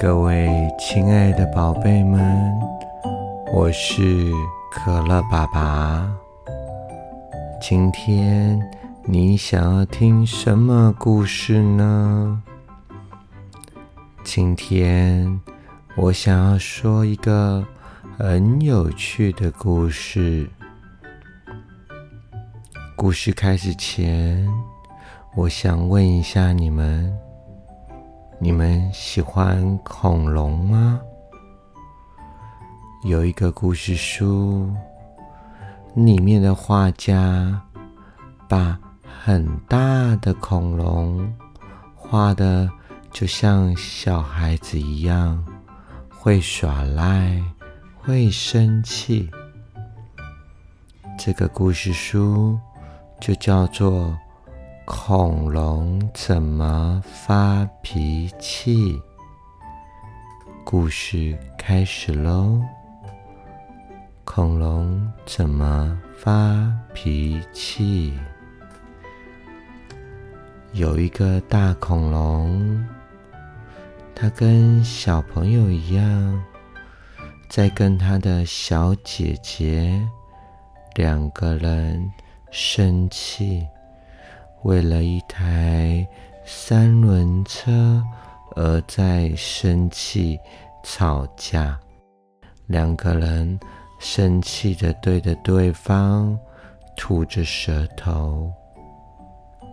各位亲爱的宝贝们，我是可乐爸爸。今天你想要听什么故事呢？今天我想要说一个很有趣的故事。故事开始前，我想问一下你们：你们喜欢恐龙吗？有一个故事书，里面的画家把很大的恐龙画的就像小孩子一样，会耍赖，会生气。这个故事书。就叫做恐龙怎么发脾气？故事开始喽！恐龙怎么发脾气？有一个大恐龙，它跟小朋友一样，在跟它的小姐姐两个人。生气，为了一台三轮车而在生气吵架。两个人生气的对着对方吐着舌头。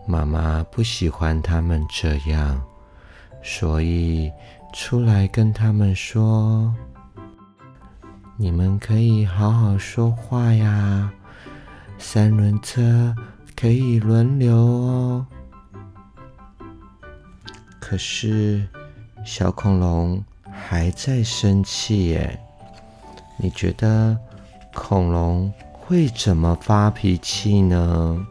妈妈不喜欢他们这样，所以出来跟他们说：“你们可以好好说话呀。”三轮车可以轮流哦。可是小恐龙还在生气耶。你觉得恐龙会怎么发脾气呢？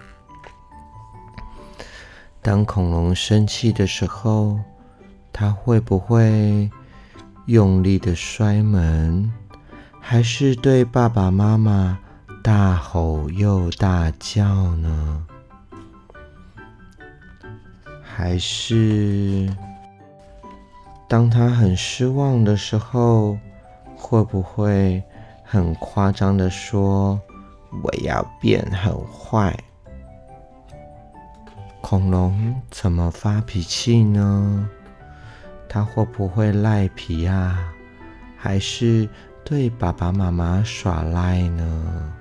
当恐龙生气的时候，它会不会用力的摔门，还是对爸爸妈妈？大吼又大叫呢？还是当他很失望的时候，会不会很夸张的说：“我要变很坏？”恐龙怎么发脾气呢？他会不会赖皮啊？还是对爸爸妈妈耍赖呢？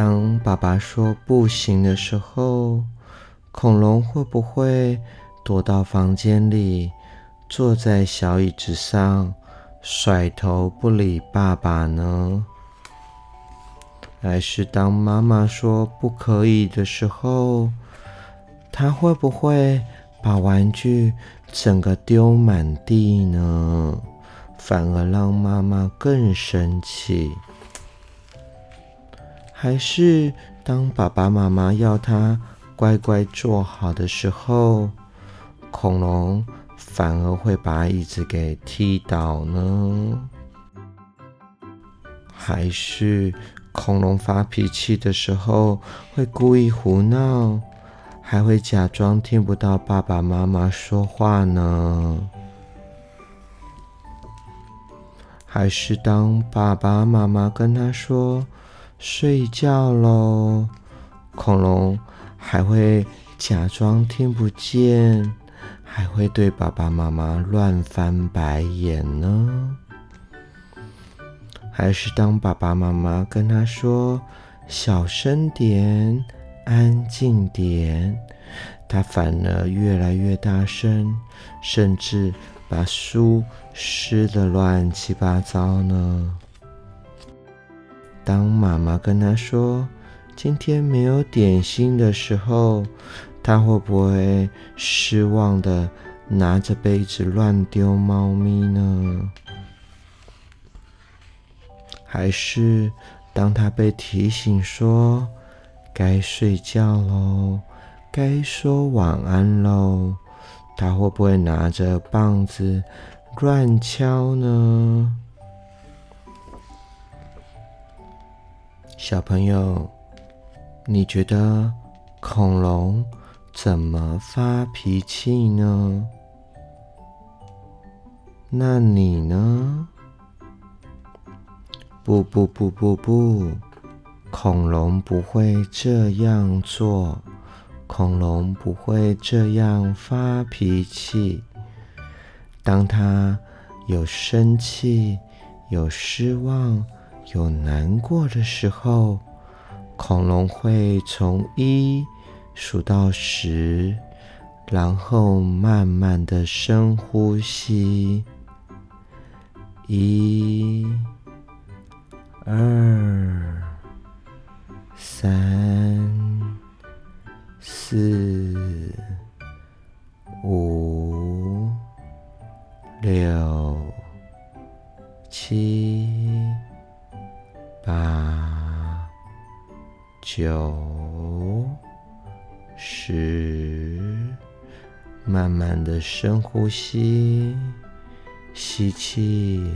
当爸爸说不行的时候，恐龙会不会躲到房间里，坐在小椅子上，甩头不理爸爸呢？还是当妈妈说不可以的时候，他会不会把玩具整个丢满地呢？反而让妈妈更生气？还是当爸爸妈妈要他乖乖坐好的时候，恐龙反而会把椅子给踢倒呢？还是恐龙发脾气的时候会故意胡闹，还会假装听不到爸爸妈妈说话呢？还是当爸爸妈妈跟他说？睡觉喽，恐龙还会假装听不见，还会对爸爸妈妈乱翻白眼呢。还是当爸爸妈妈跟他说小声点、安静点，他反而越来越大声，甚至把书撕得乱七八糟呢。当妈妈跟他说今天没有点心的时候，他会不会失望的拿着杯子乱丢猫咪呢？还是当他被提醒说该睡觉喽，该说晚安喽，他会不会拿着棒子乱敲呢？小朋友，你觉得恐龙怎么发脾气呢？那你呢？不不不不不，恐龙不会这样做，恐龙不会这样发脾气。当他有生气、有失望、有难过的时候，恐龙会从一数到十，然后慢慢的深呼吸，一、二、九、十，慢慢的深呼吸，吸气，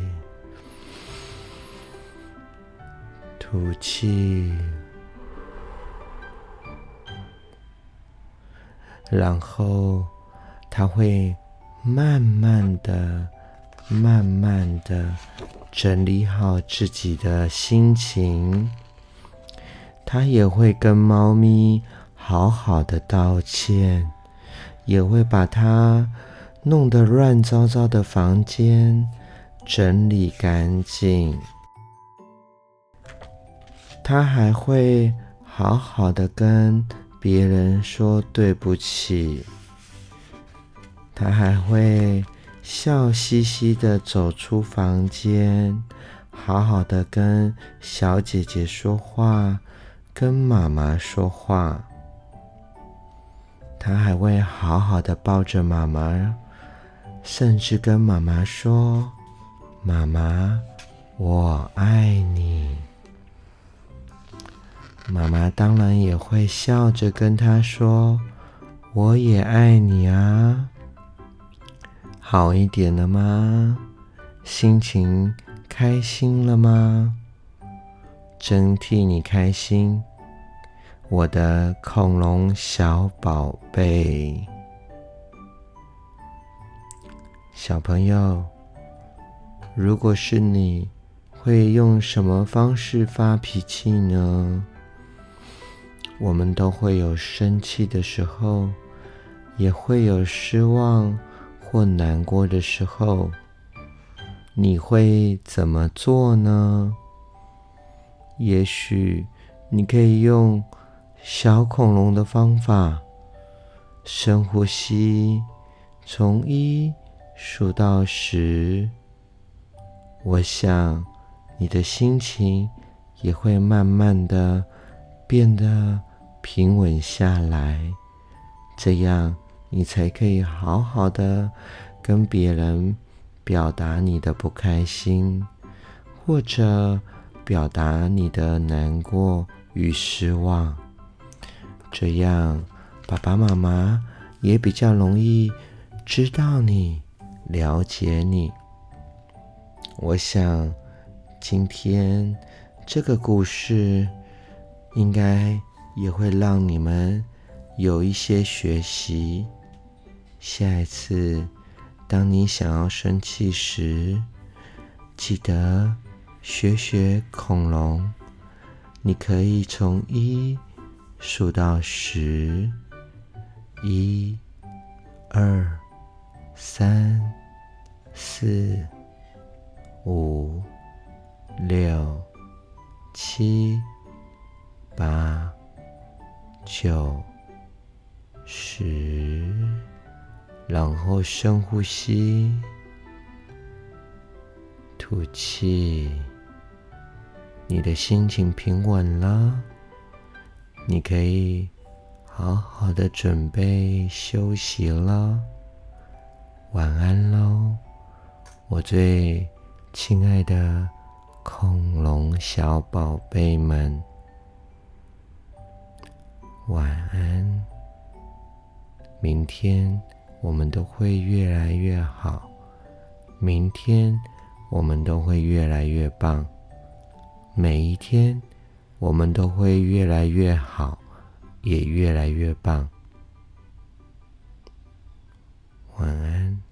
吐气，然后他会。慢慢的，慢慢的整理好自己的心情，他也会跟猫咪好好的道歉，也会把它弄得乱糟糟的房间整理干净。他还会好好的跟别人说对不起。他还会笑嘻嘻的走出房间，好好的跟小姐姐说话，跟妈妈说话。他还会好好的抱着妈妈，甚至跟妈妈说：“妈妈，我爱你。”妈妈当然也会笑着跟他说：“我也爱你啊。”好一点了吗？心情开心了吗？真替你开心，我的恐龙小宝贝。小朋友，如果是你，会用什么方式发脾气呢？我们都会有生气的时候，也会有失望。或难过的时候，你会怎么做呢？也许你可以用小恐龙的方法，深呼吸，从一数到十。我想你的心情也会慢慢的变得平稳下来，这样。你才可以好好的跟别人表达你的不开心，或者表达你的难过与失望，这样爸爸妈妈也比较容易知道你、了解你。我想今天这个故事应该也会让你们有一些学习。下一次，当你想要生气时，记得学学恐龙。你可以从一数到十，一、二、三、四、五、六、七、八、九、十。然后深呼吸，吐气。你的心情平稳了，你可以好好的准备休息了。晚安喽，我最亲爱的恐龙小宝贝们，晚安。明天。我们都会越来越好，明天我们都会越来越棒，每一天我们都会越来越好也越来越棒。晚安。